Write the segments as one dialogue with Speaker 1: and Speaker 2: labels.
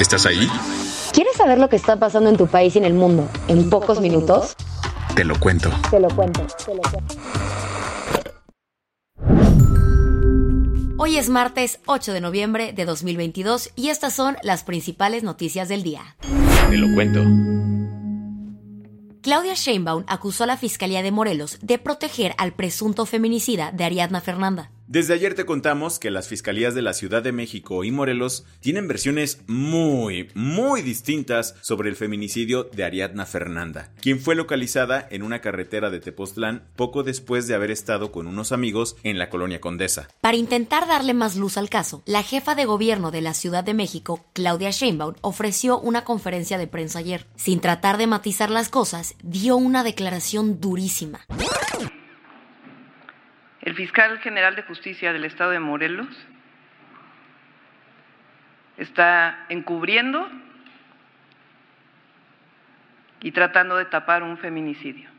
Speaker 1: ¿Estás ahí?
Speaker 2: ¿Quieres saber lo que está pasando en tu país y en el mundo en, pocos, minutos?
Speaker 1: Te lo cuento.
Speaker 2: Te lo cuento, te lo cuento.
Speaker 3: Hoy es martes 8 de noviembre de 2022 y estas son las principales noticias del día.
Speaker 1: Te lo cuento.
Speaker 3: Claudia Sheinbaum acusó a la Fiscalía de Morelos de proteger al presunto feminicida de Ariadna Fernanda.
Speaker 4: Desde ayer te contamos que las fiscalías de la Ciudad de México y Morelos tienen versiones muy, muy distintas sobre el feminicidio de Ariadna Fernanda, quien fue localizada en una carretera de Tepoztlán poco después de haber estado con unos amigos en la colonia Condesa.
Speaker 3: Para intentar darle más luz al caso, la jefa de gobierno de la Ciudad de México, Claudia Sheinbaum, ofreció una conferencia de prensa ayer. Sin tratar de matizar las cosas, dio una declaración durísima.
Speaker 5: El fiscal general de justicia del estado de Morelos está encubriendo y tratando de tapar un feminicidio.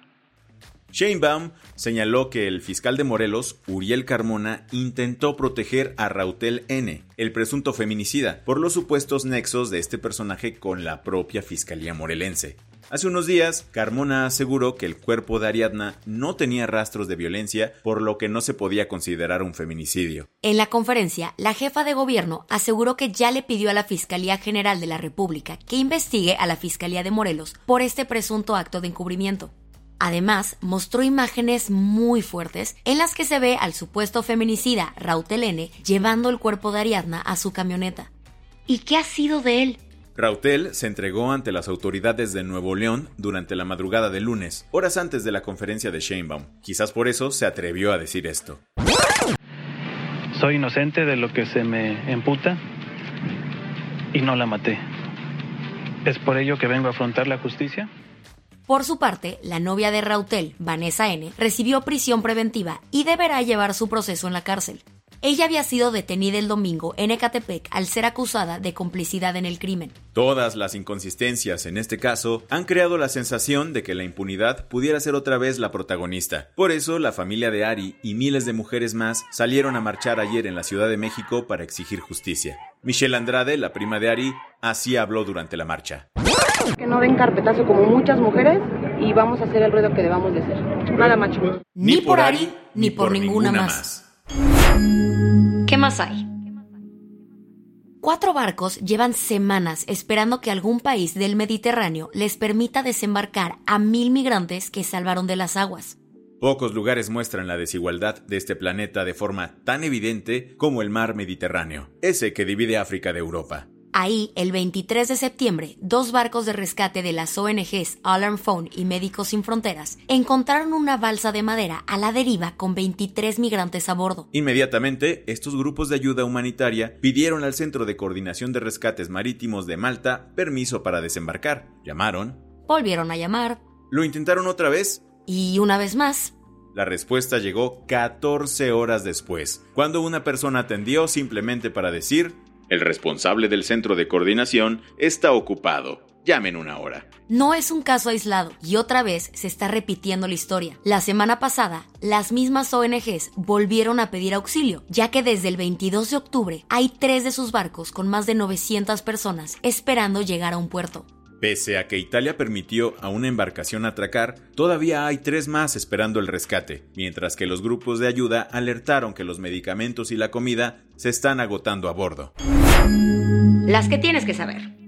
Speaker 4: Sheinbaum señaló que el fiscal de Morelos, Uriel Carmona, intentó proteger a Rautel N., el presunto feminicida, por los supuestos nexos de este personaje con la propia fiscalía morelense. Hace unos días, Carmona aseguró que el cuerpo de Ariadna no tenía rastros de violencia, por lo que no se podía considerar un feminicidio.
Speaker 3: En la conferencia, la jefa de gobierno aseguró que ya le pidió a la Fiscalía General de la República que investigue a la Fiscalía de Morelos por este presunto acto de encubrimiento. Además, mostró imágenes muy fuertes en las que se ve al supuesto feminicida Rautel N llevando el cuerpo de Ariadna a su camioneta. ¿Y qué ha sido de él?
Speaker 4: Rautel se entregó ante las autoridades de Nuevo León durante la madrugada del lunes, horas antes de la conferencia de Sheinbaum. Quizás por eso se atrevió a decir esto.
Speaker 6: Soy inocente de lo que se me emputa y no la maté. ¿Es por ello que vengo a afrontar la justicia?
Speaker 3: Por su parte, la novia de Rautel, Vanessa N., recibió prisión preventiva y deberá llevar su proceso en la cárcel. Ella había sido detenida el domingo en Ecatepec al ser acusada de complicidad en el crimen.
Speaker 4: Todas las inconsistencias en este caso han creado la sensación de que la impunidad pudiera ser otra vez la protagonista. Por eso, la familia de Ari y miles de mujeres más salieron a marchar ayer en la Ciudad de México para exigir justicia. Michelle Andrade, la prima de Ari, así habló durante la marcha.
Speaker 7: Que no den carpetazo como muchas mujeres y vamos a hacer el ruido que debamos de hacer. Nada macho.
Speaker 3: Ni, por Ari, ni por, ninguna, más. ¿Qué más hay? Cuatro barcos llevan semanas esperando que algún país del Mediterráneo les permita desembarcar a mil migrantes que salvaron de las aguas.
Speaker 4: Pocos lugares muestran la desigualdad de este planeta de forma tan evidente como el mar Mediterráneo, ese que divide África de Europa.
Speaker 3: Ahí, el 23 de septiembre, dos barcos de rescate de las ONGs Alarm Phone y Médicos Sin Fronteras encontraron una balsa de madera a la deriva con 23 migrantes a bordo.
Speaker 4: Inmediatamente, estos grupos de ayuda humanitaria pidieron al Centro de Coordinación de Rescates Marítimos de Malta permiso para desembarcar. Llamaron.
Speaker 3: Volvieron a llamar.
Speaker 4: Lo intentaron otra vez.
Speaker 3: Y una vez más.
Speaker 4: La respuesta llegó 14 horas después, cuando una persona atendió simplemente para decir el responsable del centro de coordinación está ocupado. Llamen una hora.
Speaker 3: No es un caso aislado y otra vez se está repitiendo la historia. La semana pasada, las mismas ONGs volvieron a pedir auxilio, ya que desde el 22 de octubre hay tres de sus barcos con más de 900 personas esperando llegar a un puerto.
Speaker 4: Pese a que Italia permitió a una embarcación atracar, todavía hay tres más esperando el rescate, mientras que los grupos de ayuda alertaron que los medicamentos y la comida se están agotando a bordo.
Speaker 3: Las que tienes que saber.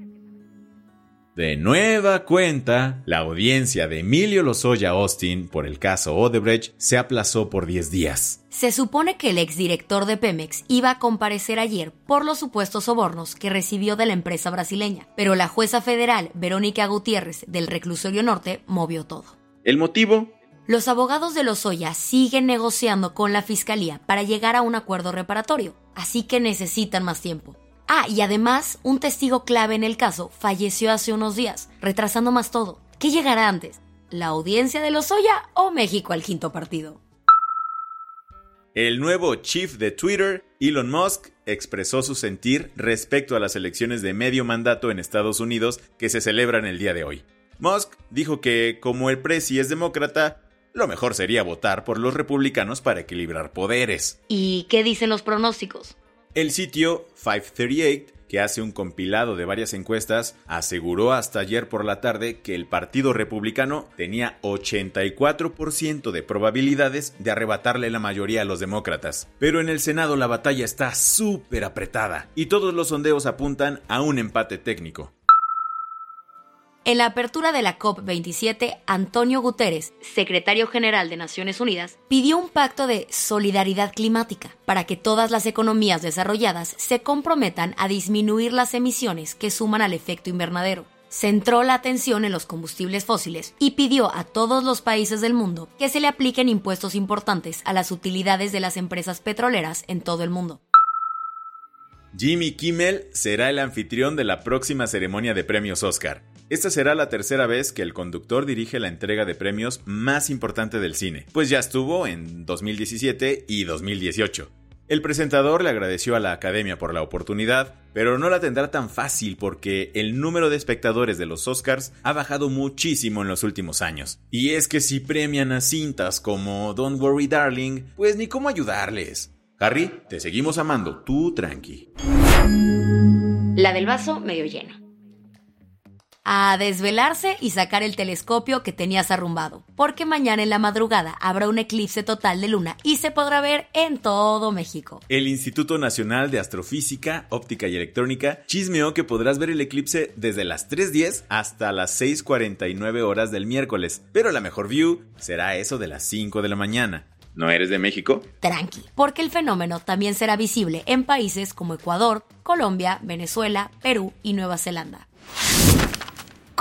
Speaker 4: De nueva cuenta, la audiencia de Emilio Lozoya Austin por el caso Odebrecht se aplazó por 10 días.
Speaker 3: Se supone que el exdirector de Pemex iba a comparecer ayer por los supuestos sobornos que recibió de la empresa brasileña, pero la jueza federal Verónica Gutiérrez del Reclusorio Norte movió todo.
Speaker 4: El motivo,
Speaker 3: Los abogados de Lozoya siguen negociando con la fiscalía para llegar a un acuerdo reparatorio, así que necesitan más tiempo. Ah, y además, un testigo clave en el caso falleció hace unos días, retrasando más todo. ¿Qué llegará antes? ¿La audiencia de Lozoya o México al quinto partido?
Speaker 4: El nuevo chief de Twitter, Elon Musk, expresó su sentir respecto a las elecciones de medio mandato en Estados Unidos que se celebran el día de hoy. Musk dijo que, como el presi es demócrata, lo mejor sería votar por los republicanos para equilibrar poderes.
Speaker 3: ¿Y qué dicen los pronósticos?
Speaker 4: El sitio 538, que hace un compilado de varias encuestas, aseguró hasta ayer por la tarde que el Partido Republicano tenía 84% de probabilidades de arrebatarle la mayoría a los demócratas. Pero en el Senado la batalla está súper apretada y todos los sondeos apuntan a un empate técnico.
Speaker 3: En la apertura de la COP27, Antonio Guterres, secretario general de Naciones Unidas, pidió un pacto de solidaridad climática para que todas las economías desarrolladas se comprometan a disminuir las emisiones que suman al efecto invernadero. Centró la atención en los combustibles fósiles y pidió a todos los países del mundo que se le apliquen impuestos importantes a las utilidades de las empresas petroleras en todo el mundo.
Speaker 4: Jimmy Kimmel será el anfitrión de la próxima ceremonia de premios Oscar. Esta será la tercera vez que el conductor dirige la entrega de premios más importante del cine, pues ya estuvo en 2017 y 2018. El presentador le agradeció a la Academia por la oportunidad, pero no la tendrá tan fácil porque el número de espectadores de los Oscars ha bajado muchísimo en los últimos años. Y es que si premian a cintas como Don't Worry Darling, pues ni cómo ayudarles. Harry, te seguimos amando, tú tranqui.
Speaker 3: La del vaso medio lleno. A desvelarse y sacar el telescopio que tenías arrumbado, porque mañana en la madrugada habrá un eclipse total de luna y se podrá ver en todo México.
Speaker 4: El Instituto Nacional de Astrofísica, Óptica y Electrónica chismeó que podrás ver el eclipse desde las 3.10 hasta las 6.49 horas del miércoles, pero la mejor view será eso de las 5 de la mañana. ¿No eres de México?
Speaker 3: Tranqui, porque el fenómeno también será visible en países como Ecuador, Colombia, Venezuela, Perú y Nueva Zelanda.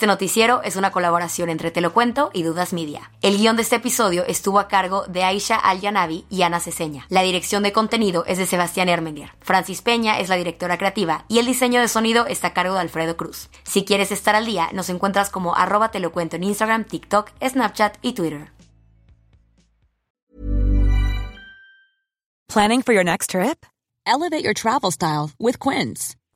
Speaker 3: Este noticiero es una colaboración entre Te lo Cuento y Dudas Media. El guion de este episodio estuvo a cargo de Aisha Al-Yanabi y Ana Ceseña. La dirección de contenido es de Sebastián Ermenger. Francis Peña es la directora creativa y el diseño de sonido está a cargo de Alfredo Cruz. Si quieres estar al día, nos encuentras como arroba Te lo Cuento en Instagram, TikTok, Snapchat y Twitter.
Speaker 8: Planning for your next trip? Elevate your travel style with Quince.